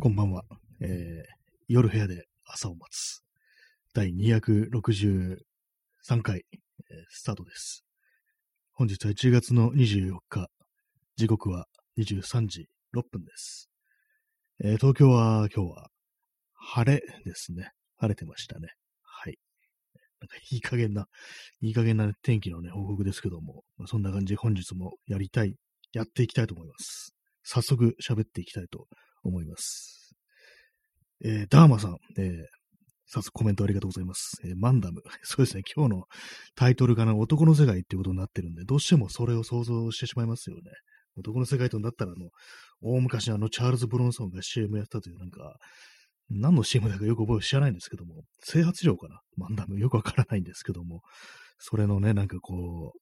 こんばんは。えー、夜部屋で朝を待つ。第263回、えー、スタートです。本日は1月の24日。時刻は23時6分です。えー、東京は今日は晴れですね。晴れてましたね。はい。なんかいい加減な、いい加減な天気のね、報告ですけども、まあ、そんな感じで本日もやりたい、やっていきたいと思います。早速喋っていきたいと思います。えー、ダーマさん、えー、早速コメントありがとうございます。えー、マンダム。そうですね、今日のタイトルがな、男の世界っていうことになってるんで、どうしてもそれを想像してしまいますよね。男の世界となったら、あの、大昔あの、チャールズ・ブロンソンが CM やったという、なんか、何の CM だかよく覚え知らないんですけども、整髪料かな？マンダムよくわからないんですけども、それのね、なんかこう、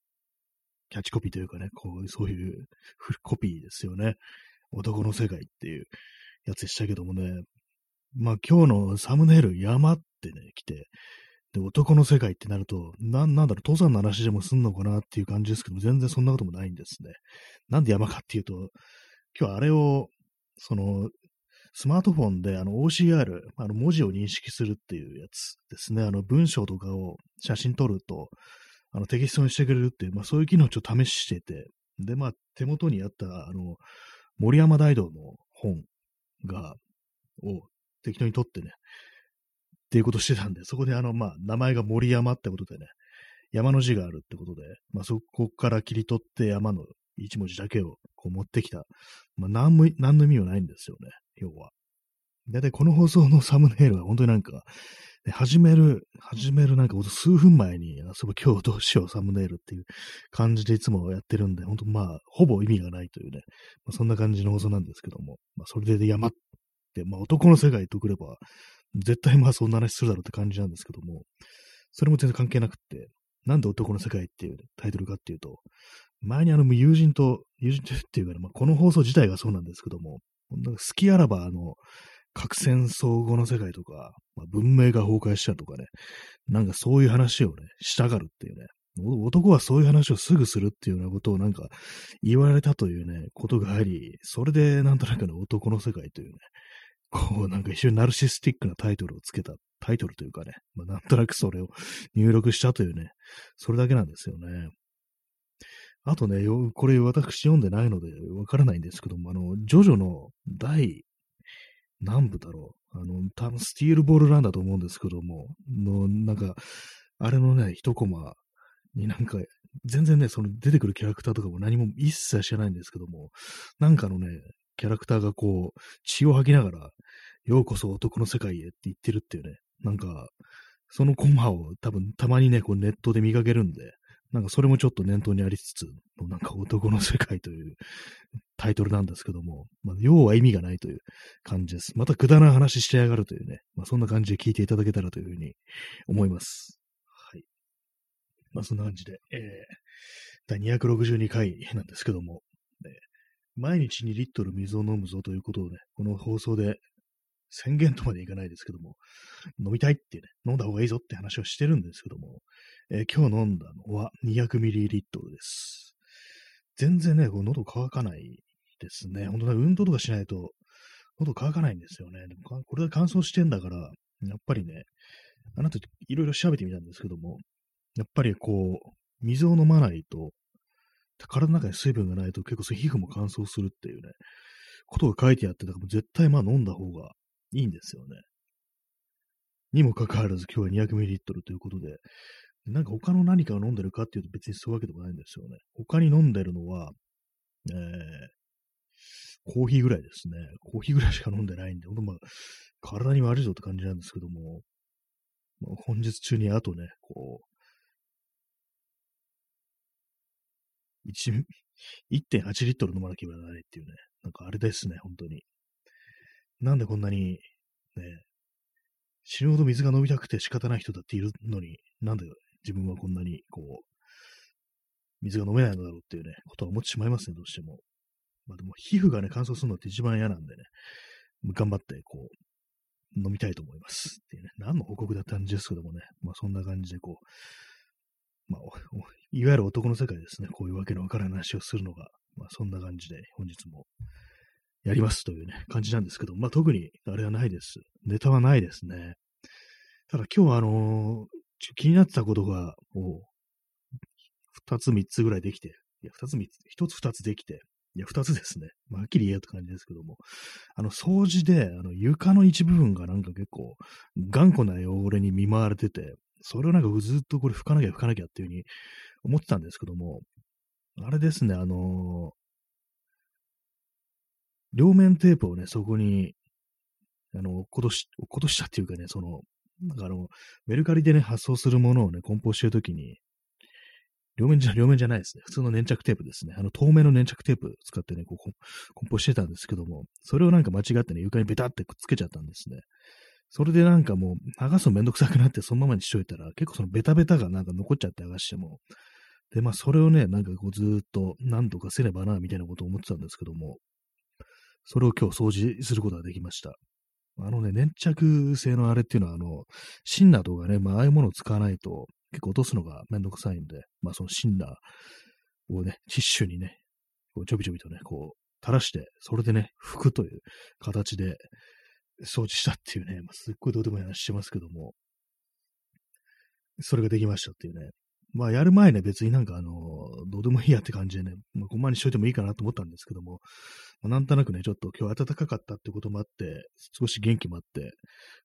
キャッチコピーというかね、こう、そういうコピーですよね。男の世界っていうやつでしたけどもね、まあ今日のサムネイル山ってね、来て、で、男の世界ってなると、な、なんだろう、登山の話でもすんのかなっていう感じですけど全然そんなこともないんですね。なんで山かっていうと、今日あれを、その、スマートフォンであの OCR、あの文字を認識するっていうやつですね。あの文章とかを写真撮ると、あのテキストにしてくれるっていう、まあそういう機能をちょっと試してて、で、まあ手元にあった、あの、森山大道の本が、を適当に取ってね、っていうことしてたんで、そこであの、まあ、名前が森山ってことでね、山の字があるってことで、まあ、そこから切り取って山の一文字だけをこう持ってきた。まあ、何も、何の意味もないんですよね、要は。だいたいこの放送のサムネイルは本当になんか、始める、始めるなんか数分前に、そう今日どうしようサムネイルっていう感じでいつもやってるんで、本当まあ、ほぼ意味がないというね、まあ、そんな感じの放送なんですけども、まあ、それで山って、まあ、男の世界とくれば、絶対まあそんな話するだろうって感じなんですけども、それも全然関係なくって、なんで男の世界っていうタイトルかっていうと、前にあの友人と、友人っていうかね、まあ、この放送自体がそうなんですけども、好きあらば、あの、核戦争後の世界とか、まあ、文明が崩壊したとかね、なんかそういう話をね、したがるっていうね、男はそういう話をすぐするっていうようなことをなんか言われたというね、ことがあり、それでなんとなくね、男の世界というね、こう、なんか一瞬ナルシスティックなタイトルをつけた、タイトルというかね、まあ、なんとなくそれを入力したというね、それだけなんですよね。あとね、これ私読んでないのでわからないんですけども、あの、ジョジョの第何部だろう。あの、多分スティールボールランだと思うんですけども、の、なんか、あれのね、一コマになんか、全然ね、その出てくるキャラクターとかも何も一切知らないんですけども、なんかのね、キャラクターがこう、血を吐きながら、ようこそ男の世界へって言ってるっていうね、なんか、そのコマを多分たまにね、こうネットで見かけるんで、なんかそれもちょっと念頭にありつつ、なんか男の世界という タイトルなんですけども、まあ、要は意味がないという感じです。またくだらな話してやがるというね、まあ、そんな感じで聞いていただけたらというふうに思います。はい。まあそんな感じで、えー、第262回なんですけども、ね、毎日2リットル水を飲むぞということをね、この放送で宣言とまでいかないですけども、飲みたいってね、飲んだ方がいいぞって話をしてるんですけども、えー、今日飲んだのは 200ml です。全然ね、こう喉乾かないですね。本当だ、運動とかしないと喉乾かないんですよね。でもこれで乾燥してんだから、やっぱりね、あなたいろいろ調べてみたんですけども、やっぱりこう、水を飲まないと、体の中に水分がないと結構皮膚も乾燥するっていうね、ことが書いてあって、だから絶対まあ飲んだ方がいいんですよね。にもかかわらず今日は 200ml ということで、なんか他の何かを飲んでるかっていうと別にそういうわけでもないんですよね。他に飲んでるのは、えー、コーヒーぐらいですね。コーヒーぐらいしか飲んでないんで、ほんとまあ、体に悪いぞって感じなんですけども、まあ、本日中にあとね、こう、1.8リットル飲まなきゃいけないっていうね、なんかあれですね、本当に。なんでこんなに、ね、死ぬほど水が飲みたくて仕方ない人だっているのに、なんで自分はこんなに、こう、水が飲めないのだろうっていうね、ことは思ってしまいますね、どうしても。まあでも、皮膚がね、乾燥するのって一番嫌なんでね、頑張って、こう、飲みたいと思います。っていうね、何の報告だったんですけどもね、まあそんな感じで、こう、まあ、いわゆる男の世界ですね、こういうわけのわからない話をするのが、まあそんな感じで、本日もやりますというね、感じなんですけど、まあ特にあれはないです。ネタはないですね。ただ今日はあのー、気になってたことが、もう、二つ三つぐらいできて、いや、二つ三つ、一つ二つできて、いや、二つですね。まあ、はっきり言えよって感じですけども。あの、掃除で、あの、床の一部分がなんか結構、頑固な汚れに見舞われてて、それをなんかずっとこれ拭かなきゃ拭かなきゃっていうふうに思ってたんですけども、あれですね、あの、両面テープをね、そこに、あの、落っことし、落っことしたっていうかね、その、なんかあの、メルカリでね、発送するものをね、梱包してるときに、両面じゃ、両面じゃないですね。普通の粘着テープですね。あの、透明の粘着テープ使ってね、こう、梱包してたんですけども、それをなんか間違ってね、床にベタってくっつけちゃったんですね。それでなんかもう、剥がすのめんどくさくなってそのままにしといたら、結構そのベタベタがなんか残っちゃって剥がしても。で、まあそれをね、なんかこうずっと何とかせねばな、みたいなことを思ってたんですけども、それを今日掃除することができました。あのね、粘着性のあれっていうのは、あの、芯などがね、まあああいうものを使わないと、結構落とすのがめんどくさいんで、まあそのシンナーをね、ティッシュにね、こうちょびちょびとね、こう垂らして、それでね、拭くという形で掃除したっていうね、まあ、すっごいどうでもいい話してますけども、それができましたっていうね。まあ、やる前ね、別になんかあの、どうでもいいやって感じでね、まあ、ごまにしといてもいいかなと思ったんですけども、まあ、なんとなくね、ちょっと今日暖かかったってこともあって、少し元気もあって、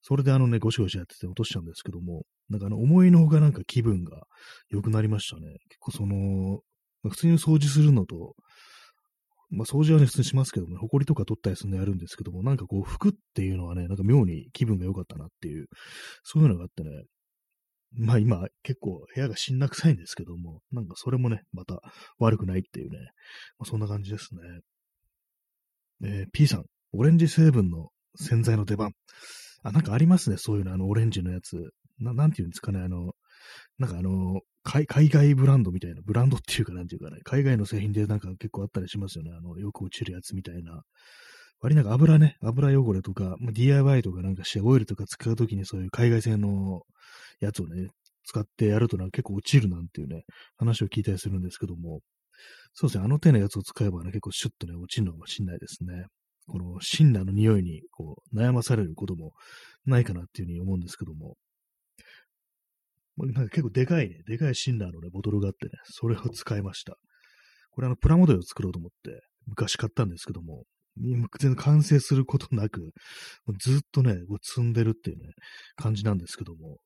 それであのね、ゴシゴシやってて落としちゃうんですけども、なんかあの、思いのほかなんか気分が良くなりましたね。結構そのま、普通に掃除するのと、まあ掃除はね、普通にしますけども、ね、埃とか取ったりするのやるんですけども、なんかこう、服っていうのはね、なんか妙に気分が良かったなっていう、そういうのがあってね、まあ今結構部屋がしんな臭いんですけども、なんかそれもね、また悪くないっていうね、まあ、そんな感じですね。えー、P さん、オレンジ成分の洗剤の出番。あ、なんかありますね、そういうの、あの、オレンジのやつ。ななんていうんですかね、あの、なんかあの、海外ブランドみたいな、ブランドっていうかなんていうかね、海外の製品でなんか結構あったりしますよね。あの、よく落ちるやつみたいな。割なんか油ね、油汚れとか、まあ、DIY とかなんかしてオイルとか使うときにそういう海外製のやつをね、使ってやるとなんか結構落ちるなんていうね、話を聞いたりするんですけども、そうですね、あの手のやつを使えばね、結構シュッとね、落ちるのかもしれないですね。このシンナーの匂いにこう悩まされることもないかなっていうふうに思うんですけども、なんか結構でかいね、でかいシンナーのね、ボトルがあってね、それを使いました。これあの、プラモデルを作ろうと思って、昔買ったんですけども、全然完成することなく、ずっとね、積んでるっていうね、感じなんですけども、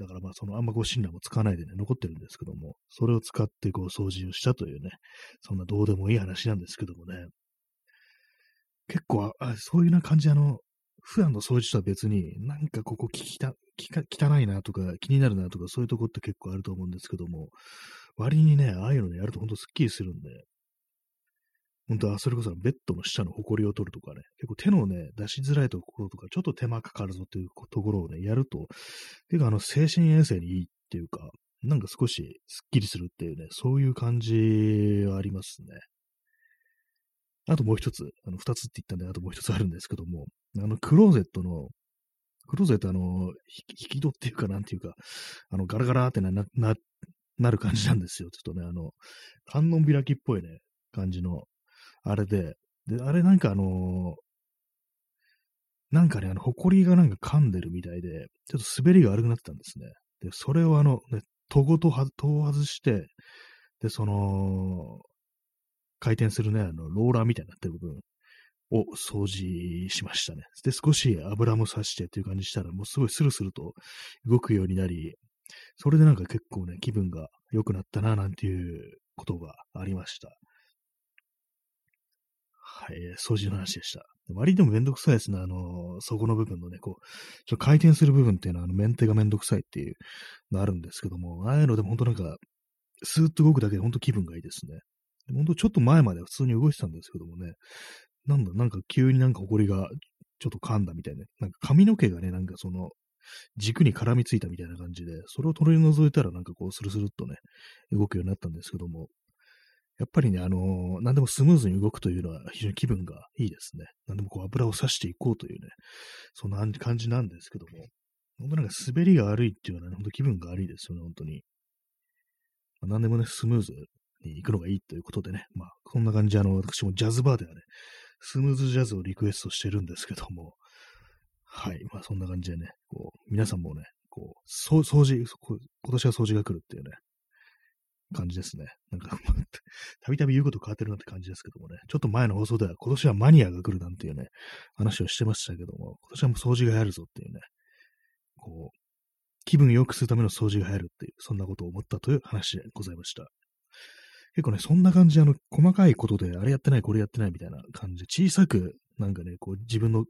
だからまあ、そのあんまこうシンナーも使わないでね、残ってるんですけども、それを使ってこう掃除をしたというね、そんなどうでもいい話なんですけどもね、結構、あそういうな感じ、あの、普段の掃除とは別に、なんかここ聞きた、汚いなとか気になるなとかそういうとこって結構あると思うんですけども、割にね、ああいうの、やるとほんとスッキリするんで、本当はそれこそベッドの下の埃を取るとかね、結構手のね、出しづらいところとか、ちょっと手間かかるぞっていうところをね、やると、結構あの、精神衛生にいいっていうか、なんか少しスッキリするっていうね、そういう感じはありますね。あともう一つ、あの、二つって言ったんで、あともう一つあるんですけども、あの、クローゼットのクローゼットあの、引き戸っていうか、なんていうか、あの、ガラガラってな、な、なる感じなんですよ。ちょっとね、あの、観音開きっぽいね、感じの、あれで、で、あれなんかあのなんかね、あの、埃がなんか噛んでるみたいで、ちょっと滑りが悪くなってたんですね。で、それをあの、ね、戸ごとは、戸を外して、で、その、回転するね、あの、ローラーみたいになってる部分を掃除しましたね。で、少し油もさしてっていう感じしたら、もうすごいスルスルと動くようになり、それでなんか結構ね、気分が良くなったな、なんていうことがありました。はい、掃除の話でした。割でもめんどくさいですね。あの、そこの部分のね、こう、ちょ回転する部分っていうのは、あの、メンテがめんどくさいっていうのあるんですけども、ああいうのでも本当なんか、スーッと動くだけで本当気分がいいですね。本当ちょっと前までは普通に動いてたんですけどもね、なんだ、なんか急になんか埃がちょっと噛んだみたいな、なんか髪の毛がね、なんかその、軸に絡みついたみたいな感じで、それを取り除いたらなんかこうスルスルっとね、動くようになったんですけども、やっぱりね、あのー、何でもスムーズに動くというのは非常に気分がいいですね。何でもこう油を刺していこうというね、そんな感じなんですけども、本当なんか滑りが悪いっていうのはね、本当気分が悪いですよね、本当に。まあ、何でもね、スムーズに行くのがいいということでね、まあ、こんな感じで、あの、私もジャズバーではね、スムーズジャズをリクエストしてるんですけども、はい。まあそんな感じでね、こう、皆さんもね、こう、掃除、今年は掃除が来るっていうね、感じですね。なんか、たびたび言うこと変わってるなって感じですけどもね、ちょっと前の放送では今年はマニアが来るなんていうね、話をしてましたけども、今年はもう掃除がやるぞっていうね、こう、気分良くするための掃除が入るっていう、そんなことを思ったという話でございました。結構ね、そんな感じ、あの、細かいことで、あれやってない、これやってないみたいな感じで、小さく、なんかね、こう、自分の、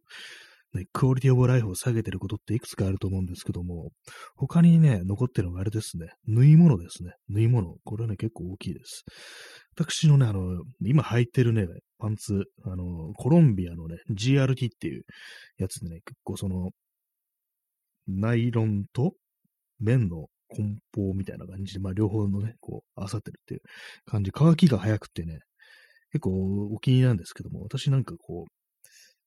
ね、クオリティオブライフを下げてることっていくつかあると思うんですけども、他にね、残ってるのがあれですね、縫い物ですね。縫い物。これはね、結構大きいです。私のね、あの、今履いてるね、パンツ、あの、コロンビアのね、GRT っていうやつでね、結構その、ナイロンと綿の梱包みたいな感じで、まあ両方のね、こう合わさってるっていう感じ、乾きが早くてね、結構お気に入りなんですけども、私なんかこう、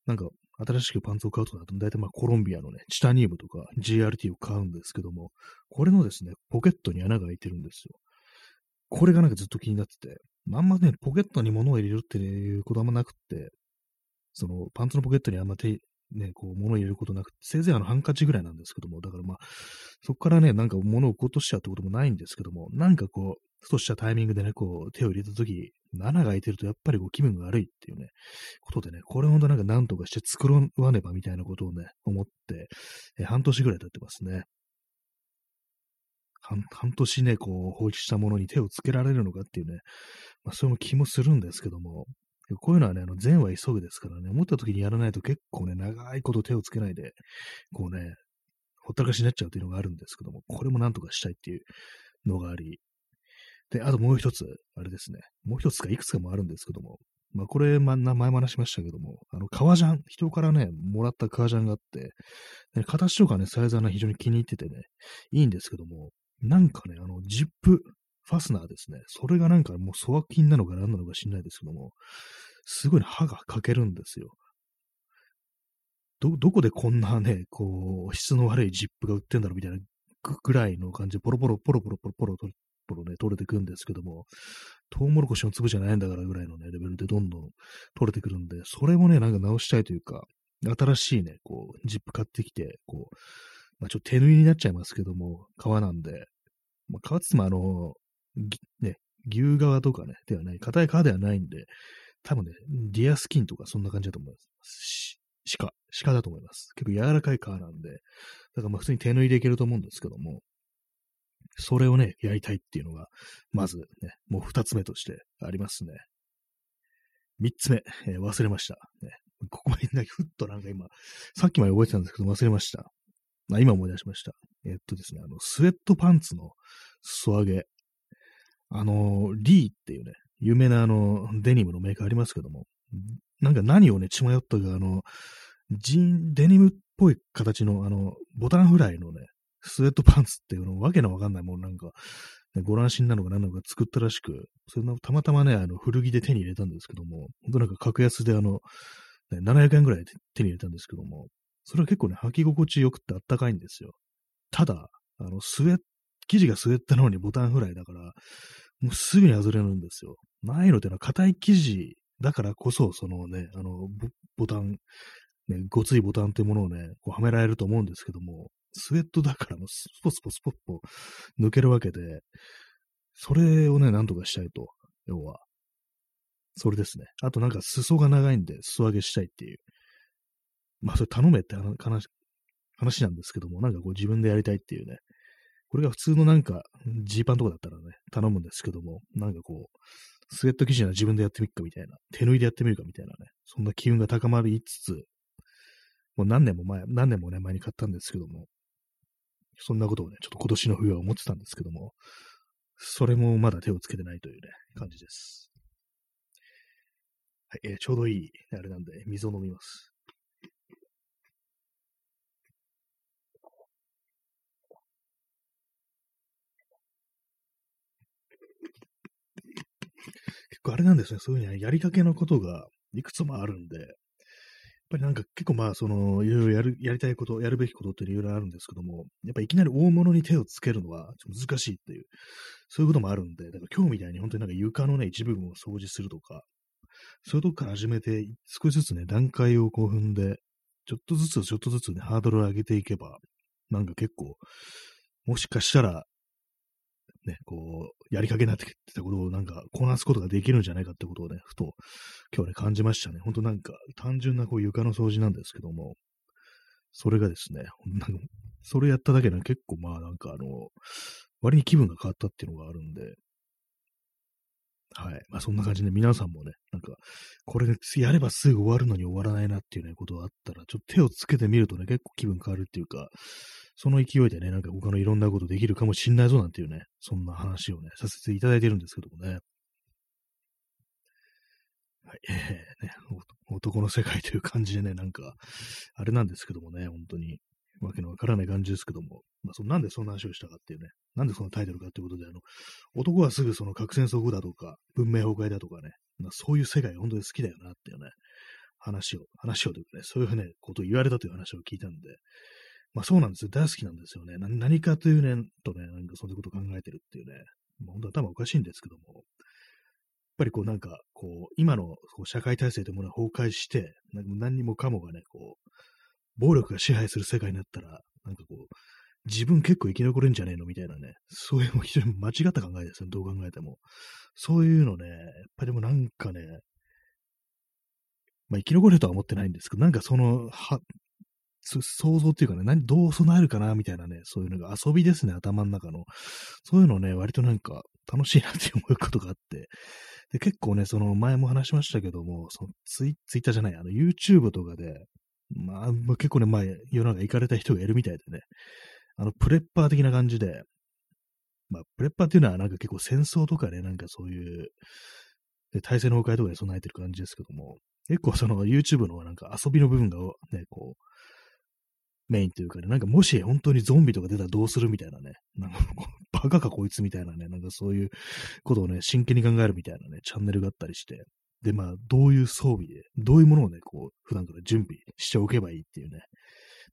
なんか新しくパンツを買うとなると、大体まあコロンビアのね、チタニウムとか GRT を買うんですけども、これのですね、ポケットに穴が開いてるんですよ。これがなんかずっと気になってて、あんまね、ポケットに物を入れるっていうことあんまなくって、そのパンツのポケットにあんま手ね、こう、物を入れることなくて、せいぜいあの、ハンカチぐらいなんですけども、だからまあ、そこからね、なんか物を落っことしちゃうってこともないんですけども、なんかこう、ふとしたタイミングでね、こう、手を入れたとき、穴が開いてるとやっぱりこう気分が悪いっていうね、ことでね、これほんとなんか何とかして作らねばみたいなことをね、思って、え半年ぐらい経ってますね。半年ね、こう、放置したものに手をつけられるのかっていうね、まあ、そういう気もするんですけども、こういうのはね、あの、善は急ぐですからね、思った時にやらないと結構ね、長いこと手をつけないで、こうね、ほったらかしになっちゃうっていうのがあるんですけども、これもなんとかしたいっていうのがあり、で、あともう一つ、あれですね、もう一つかいくつかもあるんですけども、まあこれ、ま、前も話しましたけども、あの、革ジャン、人からね、もらった革ジャンがあって、ね、形とかね、サイズはね、非常に気に入っててね、いいんですけども、なんかね、あの、ジップ、ファスナーですね。それがなんかもう粗悪品なのか何なのか知んないですけども、すごい歯が欠けるんですよ。ど、どこでこんなね、こう、質の悪いジップが売ってんだろうみたいなぐらいの感じで、ポロポロ、ポロポロ、ポロポロ、ポロポロね、取れてくんですけども、トウモロコシの粒じゃないんだからぐらいのね、レベルでどんどん取れてくるんで、それもね、なんか直したいというか、新しいね、こう、ジップ買ってきて、こう、まあ、ちょっと手縫いになっちゃいますけども、皮なんで、まあ、皮つもあの、ね、牛革とかね、ではない、硬い皮ではないんで、多分ね、ディアスキンとかそんな感じだと思います。鹿、鹿だと思います。結構柔らかい皮なんで、だからまあ普通に手縫いでいけると思うんですけども、それをね、やりたいっていうのが、まずね、もう二つ目としてありますね。三つ目、えー、忘れました。ね、ここまでだけふっとなんか今、さっきまで覚えてたんですけど忘れました。あ今思い出しました。えー、っとですね、あの、スウェットパンツの裾上げ。あの、リーっていうね、有名なあの、デニムのメーカーありますけども、なんか何をね、血迷ったか、あの、ジン、デニムっぽい形の、あの、ボタンフライのね、スウェットパンツっていうの、わけのわかんないもんなんか、ね、ご乱心なのか何なのか作ったらしく、それのたまたまね、あの、古着で手に入れたんですけども、ほんとなんか格安であの、ね、700円ぐらいで手に入れたんですけども、それは結構ね、履き心地よくてあったかいんですよ。ただ、あの、スウェット、生地がスウェットなのにボタンフライだから、もうすぐに外れるんですよ。ナイロってのは硬い生地だからこそ、そのね、あの、ボタン、ね、ごついボタンっていうものをね、こうはめられると思うんですけども、スウェットだからもうスポスポスポスポ抜けるわけで、それをね、なんとかしたいと。要は。それですね。あとなんか裾が長いんで、裾上げしたいっていう。まあ、それ頼めって話話なんですけども、なんかこう自分でやりたいっていうね。これが普通のなんか、ジーパンとかだったらね、頼むんですけども、なんかこう、スウェット生地なら自分でやってみるかみたいな、手縫いでやってみるかみたいなね、そんな機運が高まりつつ、もう何年も前、何年もね、前に買ったんですけども、そんなことをね、ちょっと今年の冬は思ってたんですけども、それもまだ手をつけてないというね、感じです。はい、えー、ちょうどいい、あれなんで、水を飲みます。結構あれなんですね、そういうね、やりかけのことがいくつもあるんで、ぱりなんか結構まあ、その、いろいろやる、やりたいこと、やるべきことっていろいろあるんですけども、やっぱいきなり大物に手をつけるのは難しいっていう、そういうこともあるんで、だから今日みたいに本当になんか床のね、一部分を掃除するとか、そういうとこから始めて、少しずつね、段階をこう踏んで、ちょっとずつちょっとずつね、ハードルを上げていけば、なんか結構、もしかしたら、ね、こう、やりかけになってきたことをなんか、こなすことができるんじゃないかってことをね、ふと、今日ね、感じましたね。ほんとなんか、単純なこう床の掃除なんですけども、それがですね、なんかそれやっただけで結構まあなんかあの、割に気分が変わったっていうのがあるんで、はい。まあそんな感じで皆さんもね、なんか、これやればすぐ終わるのに終わらないなっていうね、ことがあったら、ちょっと手をつけてみるとね、結構気分変わるっていうか、その勢いでね、なんか他のいろんなことできるかもしんないぞなんていうね、そんな話をね、させていただいてるんですけどもね。はい、えー、ね、男の世界という感じでね、なんか、あれなんですけどもね、本当に、わけのわからない感じですけども、まあ、そなんでそんな話をしたかっていうね、なんでそのタイトルかっていうことで、あの、男はすぐその核戦争後だとか、文明崩壊だとかね、まあ、そういう世界本当に好きだよなっていうね、話を、話をというかね、そういうふうなことを言われたという話を聞いたんで、まあそうなんですよ。大好きなんですよね。何かというね、とね、なんかそんなこと考えてるっていうね、まあ、本当は頭おかしいんですけども、やっぱりこうなんか、こう、今のこう社会体制というものが崩壊して、何にもかもがね、こう、暴力が支配する世界になったら、なんかこう、自分結構生き残れんじゃねえの？みたいなね、そういう非常に間違った考えですね、どう考えても。そういうのね、やっぱりでもなんかね、まあ生き残れるとは思ってないんですけど、なんかその、は、想像っていうかね、何、どう備えるかなみたいなね、そういうのが遊びですね、頭の中の。そういうのね、割となんか楽しいなって思うことがあって。で、結構ね、その前も話しましたけども、そのツイツイッターじゃない、あの YouTube とかで、まあ、まあ、結構ね、前、世の中行かれた人がいるみたいでね、あの、プレッパー的な感じで、まあ、プレッパーっていうのはなんか結構戦争とかね、なんかそういう、で体制の崩壊とかで備えてる感じですけども、結構その YouTube のなんか遊びの部分がね、こう、メインというかね、なんかもし本当にゾンビとか出たらどうするみたいなね、なんかバカかこいつみたいなね、なんかそういうことをね、真剣に考えるみたいなね、チャンネルがあったりして、で、まあ、どういう装備で、どういうものをね、こう、普段から準備しておけばいいっていうね、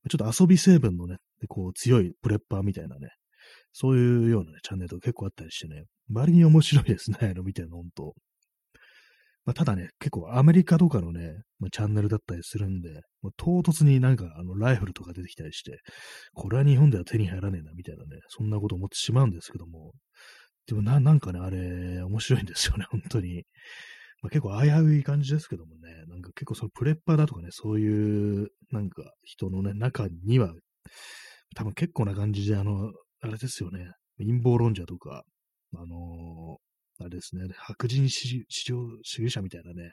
ちょっと遊び成分のね、こう、強いプレッパーみたいなね、そういうようなね、チャンネルとか結構あったりしてね、割に面白いですね、あの見てるの、ほんと。まあ、ただね、結構アメリカとかのね、まあ、チャンネルだったりするんで、まあ、唐突になんかあのライフルとか出てきたりして、これは日本では手に入らねえな、みたいなね、そんなこと思ってしまうんですけども、でもな、なんかね、あれ、面白いんですよね、本当に。まあ、結構危うい感じですけどもね、なんか結構そのプレッパーだとかね、そういうなんか人のね、中には、多分結構な感じで、あの、あれですよね、陰謀論者とか、あの、あれですね、白人至上主義者みたいなね、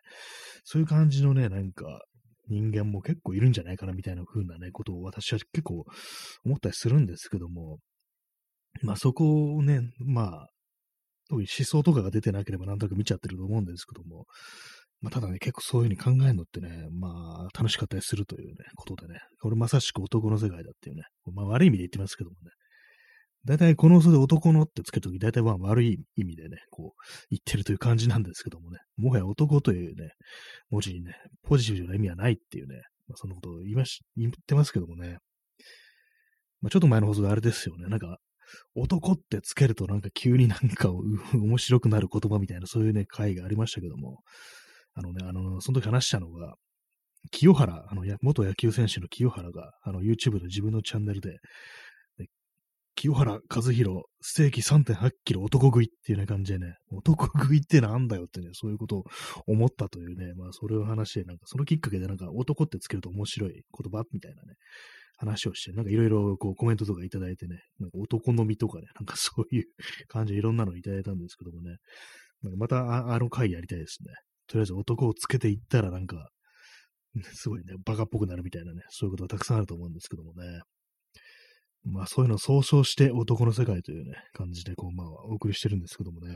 そういう感じのね、なんか、人間も結構いるんじゃないかなみたいな風なね、ことを私は結構思ったりするんですけども、まあそこをね、まあ、特に思想とかが出てなければなんとなく見ちゃってると思うんですけども、まあ、ただね、結構そういう風に考えるのってね、まあ、楽しかったりするというね、ことでね、これまさしく男の世界だっていうね、まあ悪い意味で言ってますけどもね、大体この嘘で男のってつけるとき、大体まあ悪い意味でね、こう、言ってるという感じなんですけどもね、もはや男というね、文字にね、ポジティブな意味はないっていうね、まあ、そのことを言いまし、言ってますけどもね、まあ、ちょっと前の放送であれですよね、なんか、男ってつけるとなんか急になんか 面白くなる言葉みたいなそういうね、回がありましたけども、あのね、あの、その時話したのが、清原、あの、元野球選手の清原が、あの、YouTube で自分のチャンネルで、清原和弘、ステーキ3.8キロ男食いっていうね感じでね、男食いってなんだよってね、そういうことを思ったというね、まあそれを話して、なんかそのきっかけでなんか男ってつけると面白い言葉みたいなね、話をして、なんかいろいろこうコメントとかいただいてね、なんか男のみとかね、なんかそういう感じでいろんなのいただいたんですけどもね、なんかまたあの回やりたいですね。とりあえず男をつけていったらなんか、すごいね、バカっぽくなるみたいなね、そういうことがたくさんあると思うんですけどもね。まあそういうのを総称して男の世界というね、感じでこう、まあお送りしてるんですけどもね。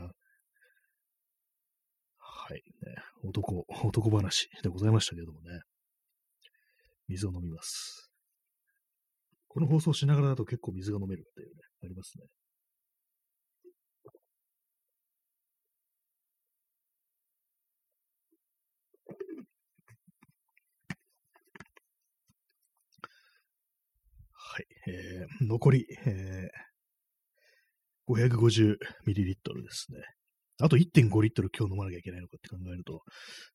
はい、ね。男、男話でございましたけれどもね。水を飲みます。この放送しながらだと結構水が飲めるっていうね、ありますね。はい。えー、残り、えー、550ml ですね。あと1.5リットル今日飲まなきゃいけないのかって考えると、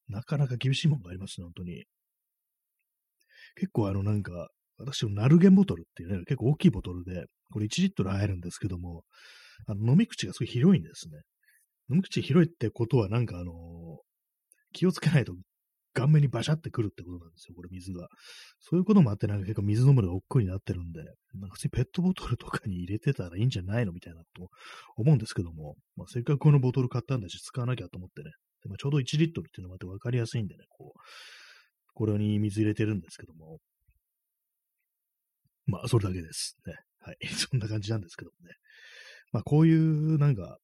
なかなか厳しいものがありますね、本当に。結構あのなんか、私のナルゲンボトルっていうね、結構大きいボトルで、これ1リットル入るんですけども、あの飲み口がすごい広いんですね。飲み口広いってことはなんかあのー、気をつけないと顔面にバシャってくるってことなんですよ、これ水が。そういうこともあって、なんか結構水飲むのが億劫になってるんで、なんか普通にペットボトルとかに入れてたらいいんじゃないのみたいなこと思うんですけども、まあ、せっかくこのボトル買ったんだし、使わなきゃと思ってね。でまあ、ちょうど1リットルっていうのもあって分かりやすいんでね、こう、これに水入れてるんですけども、まあ、それだけです。ね。はい。そんな感じなんですけどもね。まあ、こういう、なんか、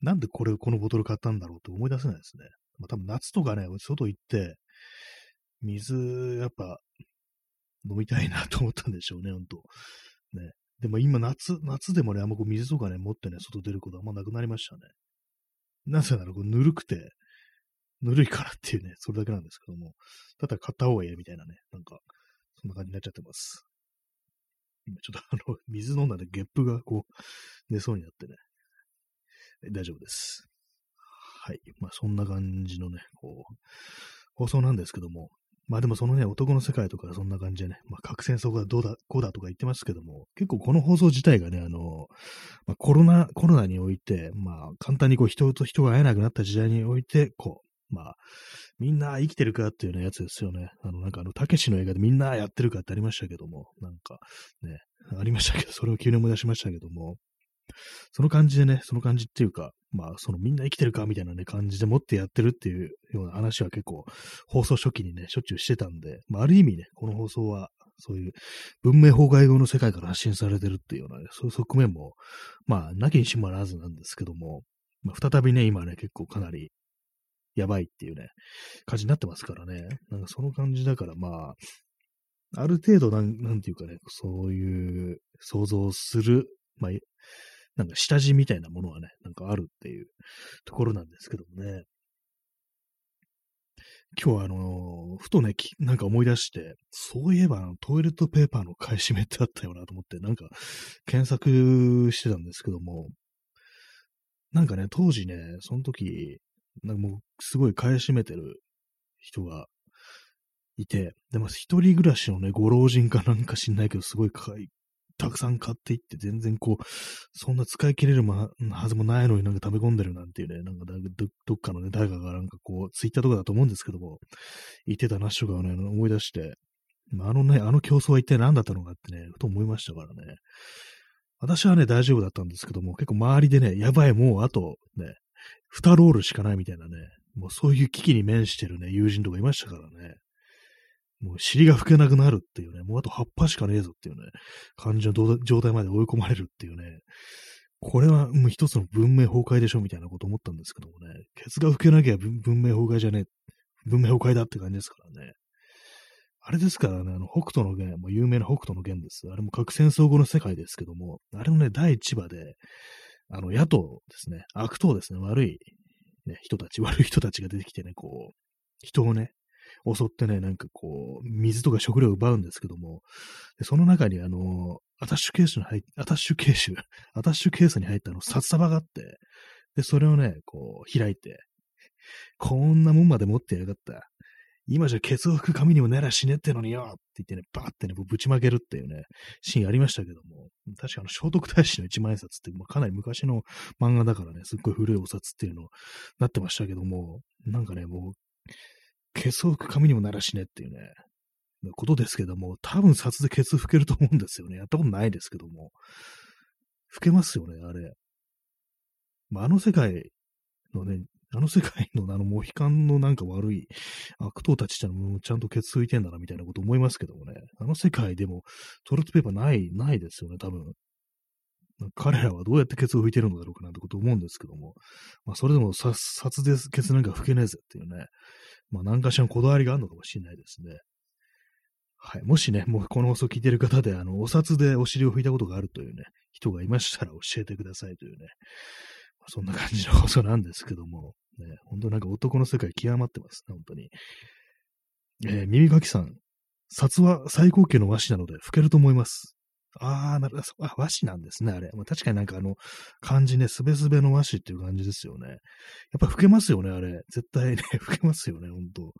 なんでこれ、このボトル買ったんだろうって思い出せないですね。まあ、多分夏とかね、外行って、水、やっぱ、飲みたいなと思ったんでしょうね、ほんと。ね。でも今夏、夏でもね、あんまこう水とかね、持ってね、外出ることあんまなくなりましたね。なぜならこうぬるくて、ぬるいからっていうね、それだけなんですけども、ただ買った方がいいみたいなね、なんか、そんな感じになっちゃってます。今ちょっとあの、水飲んだんでゲップがこう、出そうになってね、大丈夫です。はい。まあ、そんな感じのね、こう、放送なんですけども、まあでもそのね、男の世界とかそんな感じでね、まあ核戦争がどうだ、こうだとか言ってますけども、結構この放送自体がね、あの、まあ、コロナ、コロナにおいて、まあ簡単にこう人と人が会えなくなった時代において、こう、まあ、みんな生きてるかっていうね、やつですよね。あの、なんかあの、たけしの映画でみんなやってるかってありましたけども、なんか、ね、ありましたけど、それを急に思い出しましたけども、その感じでね、その感じっていうか、まあ、そのみんな生きてるかみたいなね、感じで持ってやってるっていうような話は結構、放送初期にね、しょっちゅうしてたんで、まあ、ある意味ね、この放送は、そういう文明崩壊後の世界から発信されてるっていうようなね、そういう側面も、まあ、なきにしもあらずなんですけども、まあ、再びね、今ね、結構かなり、やばいっていうね、感じになってますからね。なんかその感じだから、まあ、ある程度なん、なんていうかね、そういう想像する、まあ、なんか下地みたいなものはね、なんかあるっていうところなんですけどもね。今日はあのー、ふとね、なんか思い出して、そういえばトイレットペーパーの買い占めってあったよなと思って、なんか検索してたんですけども、なんかね、当時ね、その時、なんかもうすごい買い占めてる人がいて、でも一人暮らしのね、ご老人かなんか知んないけど、すごい買いたくさん買っていって、全然こう、そんな使い切れるはずもないのになんか食べ込んでるなんていうね、なんかどっかのね、誰かがなんかこう、ツイッターとかだと思うんですけども、言ってた話とかをね、思い出して、あのね、あの競争は一体何だったのかってね、ふと思いましたからね。私はね、大丈夫だったんですけども、結構周りでね、やばい、もうあとね、2ロールしかないみたいなね、もうそういう危機に面してるね、友人とかいましたからね。もう尻が拭けなくなるっていうね、もうあと葉っぱしかねえぞっていうね、感じの状態まで追い込まれるっていうね、これはもう一つの文明崩壊でしょみたいなこと思ったんですけどもね、ケツが拭けなきゃ文明崩壊じゃねえ、文明崩壊だって感じですからね。あれですからね、あの、北斗の源、もう有名な北斗の源です。あれも核戦争後の世界ですけども、あれのね、第1話で、あの、野党ですね、悪党ですね、悪い、ね、人たち、悪い人たちが出てきてね、こう、人をね、襲ってね、なんかこう、水とか食料を奪うんですけども、でその中にあの、アタッシュケースに入っアタッシュケース、アタッシュケースに入ったあの札束があって、で、それをね、こう、開いて、こんなもんまで持ってやがった。今じゃケツを拭く紙にもなら死ねってのによって言ってね、バーってね、ぶちまけるっていうね、シーンありましたけども、確かあの、聖徳太子の一万円札って、まあ、かなり昔の漫画だからね、すっごい古いお札っていうのなってましたけども、なんかね、もう、ケツを拭く紙にもならしねっていうね、ことですけども、多分札でケツ拭けると思うんですよね。やったことないですけども。拭けますよね、あれ。まあ、あの世界のね、あの世界のあのモヒカンのなんか悪い悪党たちってのもちゃんとケツ拭いてんだなみたいなこと思いますけどもね。あの世界でもトイレットペーパーない、ないですよね、多分。彼らはどうやってケツを拭いてるのだろうかなんてこと思うんですけども。まあ、それでも札でケツなんか拭けねえぜっていうね。まあ、何かしらのこだわりがあるのかもしれないですね。はい。もしね、もうこの放送聞いてる方で、あの、お札でお尻を拭いたことがあるというね、人がいましたら教えてくださいというね、まあ、そんな感じの放送なんですけども、ね、本当なんか男の世界極まってますね、本当に。えー、耳かきさん、札は最高級の和紙なので拭けると思います。ああ、なるほど。和紙なんですね、あれ。まあ、確かになんかあの、漢字ね、すべすべの和紙っていう感じですよね。やっぱ吹けますよね、あれ。絶対ね、吹けますよね、ほんと。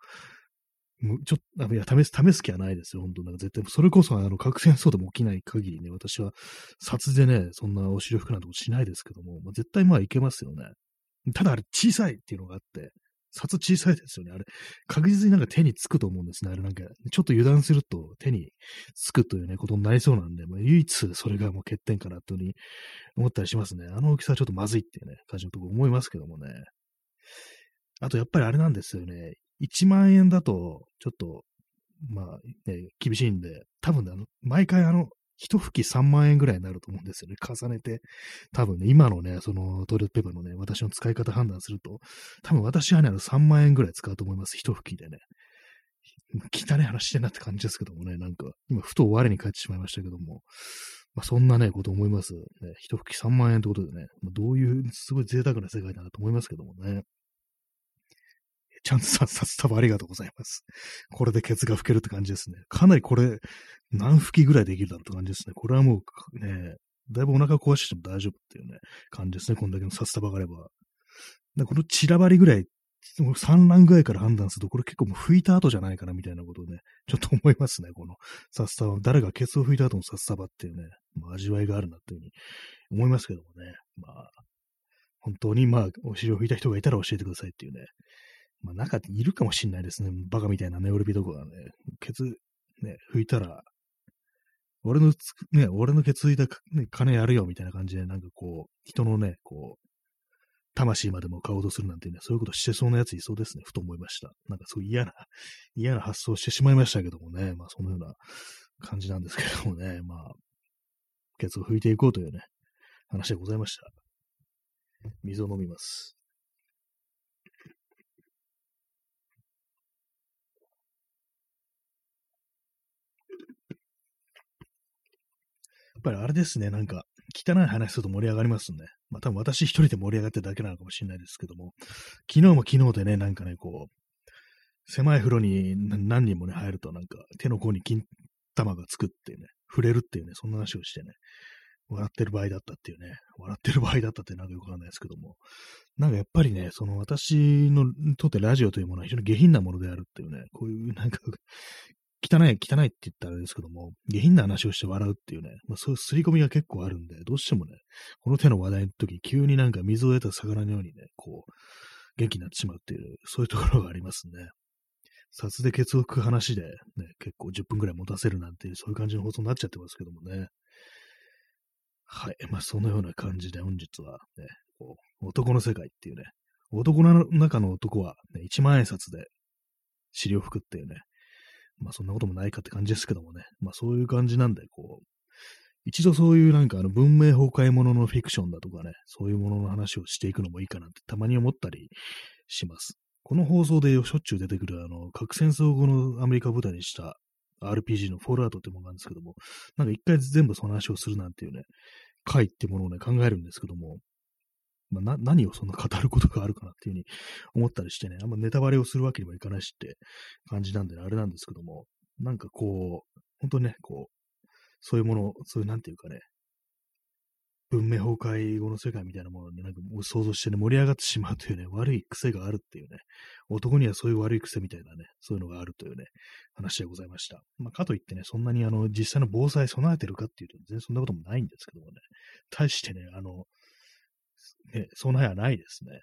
ちょっと、いや、試す、試す気はないですよ、本当なんか絶対、それこそ、あの、核戦争でも起きない限りね、私は、札でね、そんなお尻を拭くなんてことしないですけども、まあ、絶対まあいけますよね。ただあれ、小さいっていうのがあって、札小さいですよね。あれ、確実になんか手につくと思うんですね。あれなんか、ちょっと油断すると手につくというね、ことになりそうなんで、まあ、唯一それがもう欠点かなというふうに思ったりしますね。あの大きさはちょっとまずいっていうね、感じのところ思いますけどもね。あとやっぱりあれなんですよね。1万円だと、ちょっと、まあ、ね、厳しいんで、多分ね、あの、毎回あの、一吹き3万円ぐらいになると思うんですよね。重ねて。多分ね、今のね、そのトイレットペーパーのね、私の使い方判断すると、多分私はね、あの3万円ぐらい使うと思います。一吹きでね。汚い話してなって感じですけどもね、なんか、今、ふと我に返ってしまいましたけども、まあ、そんなね、こと思います。ね、一吹き3万円ってことでね、まあ、どういう、すごい贅沢な世界だなと思いますけどもね。ちゃんとさ、札束ありがとうございます。これでケツが拭けるって感じですね。かなりこれ、何吹きぐらいできるだろうって感じですね。これはもう、ね、だいぶお腹壊しても大丈夫っていうね、感じですね。こんだけの札束があれば。でこの散らばりぐらい、産卵ぐらいから判断すると、これ結構もう拭いた後じゃないかなみたいなことをね、ちょっと思いますね。この札束。誰がケツを拭いた後の札束っていうね、まあ、味わいがあるなっていうふうに思いますけどもね。まあ、本当にまあ、お尻を拭いた人がいたら教えてくださいっていうね、まあ、中にいるかもしんないですね。バカみたいなネオルビとかがね、ケツ、ね、拭いたら、俺のつ、ね、俺のケツ拭いた、ね、金やるよみたいな感じで、なんかこう、人のね、こう、魂までも買おうとするなんてね、そういうことしてそうなやついそうですね、ふと思いました。なんかそう嫌な、嫌な発想してしまいましたけどもね、まあそのような感じなんですけどもね、まあ、ケツを拭いていこうというね、話でございました。水を飲みます。ぱりあれですね、なんか、汚い話すると盛り上がりますね。まあ多分私一人で盛り上がってるだけなのかもしれないですけども、昨日も昨日でね、なんかね、こう、狭い風呂に何人もね、入るとなんか手の甲に金玉がつくっていうね、触れるっていうね、そんな話をしてね、笑ってる場合だったっていうね、笑ってる場合だったってなんかよくわかんないですけども、なんかやっぱりね、その私のとってラジオというものは非常に下品なものであるっていうね、こういうなんか汚い、汚いって言ったらあれですけども、下品な話をして笑うっていうね、まあ、そういう刷り込みが結構あるんで、どうしてもね、この手の話題の時、急になんか水を得た魚のようにね、こう、元気になってしまうっていう、そういうところがありますね。札でケツを拭く話で、ね、結構10分くらい持たせるなんていう、そういう感じの放送になっちゃってますけどもね。はい。まあ、そのような感じで本日はね、こう、男の世界っていうね、男の中の男は、ね、1万円札で尻を拭くっていうね、まあそんなこともないかって感じですけどもね。まあそういう感じなんで、こう、一度そういうなんかあの文明崩壊もののフィクションだとかね、そういうものの話をしていくのもいいかなってたまに思ったりします。この放送でしょっちゅう出てくるあの、核戦争後のアメリカ舞台にした RPG のフォールアウトってものなんですけども、なんか一回全部その話をするなんていうね、回ってものをね、考えるんですけども、まあ、何をそんな語ることがあるかなっていうふうに思ったりしてね、あんまネタバレをするわけにもいかないしって感じなんで、ね、あれなんですけども、なんかこう、本当にね、こう、そういうもの、そういうなんていうかね、文明崩壊後の世界みたいなものになんか想像してね、盛り上がってしまうというね、悪い癖があるっていうね、男にはそういう悪い癖みたいなね、そういうのがあるというね、話でございました。まあ、かといってね、そんなにあの、実際の防災備えてるかっていうと、全然そんなこともないんですけどもね、対してね、あの、ね、その辺はないですね。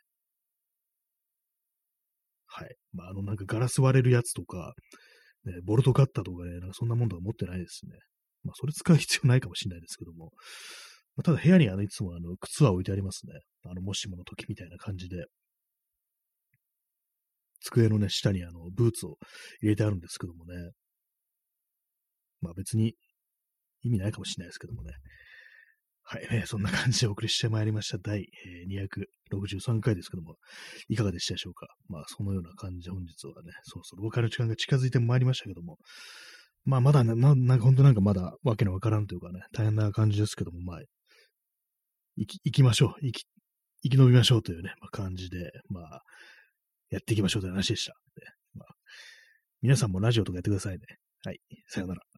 はい。まあ、あの、なんかガラス割れるやつとか、ね、ボルトカッターとかね、なんかそんなもんとか持ってないですね。まあ、それ使う必要ないかもしれないですけども。まあ、ただ部屋にあの、いつもあの、靴は置いてありますね。あの、もしもの時みたいな感じで。机のね、下にあの、ブーツを入れてあるんですけどもね。まあ別に意味ないかもしれないですけどもね。はい、えー、そんな感じでお送りしてまいりました。第、えー、263回ですけども、いかがでしたでしょうか？まあ、そのような感じで本日はね、そろそろお別れの時間が近づいてまいりましたけども、まあ、まだな、ななんか本当なんかまだわけのわからんというかね、大変な感じですけども、まあ、行き、行きましょう。行き、生き延びましょうというね、まあ、感じで、まあ、やっていきましょうという話でした。ね、まあ、皆さんもラジオとかやってくださいね。はい。さよなら。